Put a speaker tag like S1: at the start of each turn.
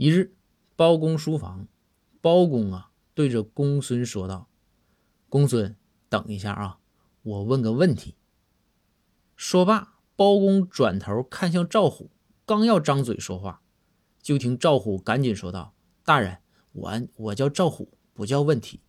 S1: 一日包公书房包公啊对着公孙说道公孙等一下啊我问个问题。说罢包公转头看向赵虎刚要张嘴说话就听赵虎赶紧说道大人我我叫赵虎不叫问题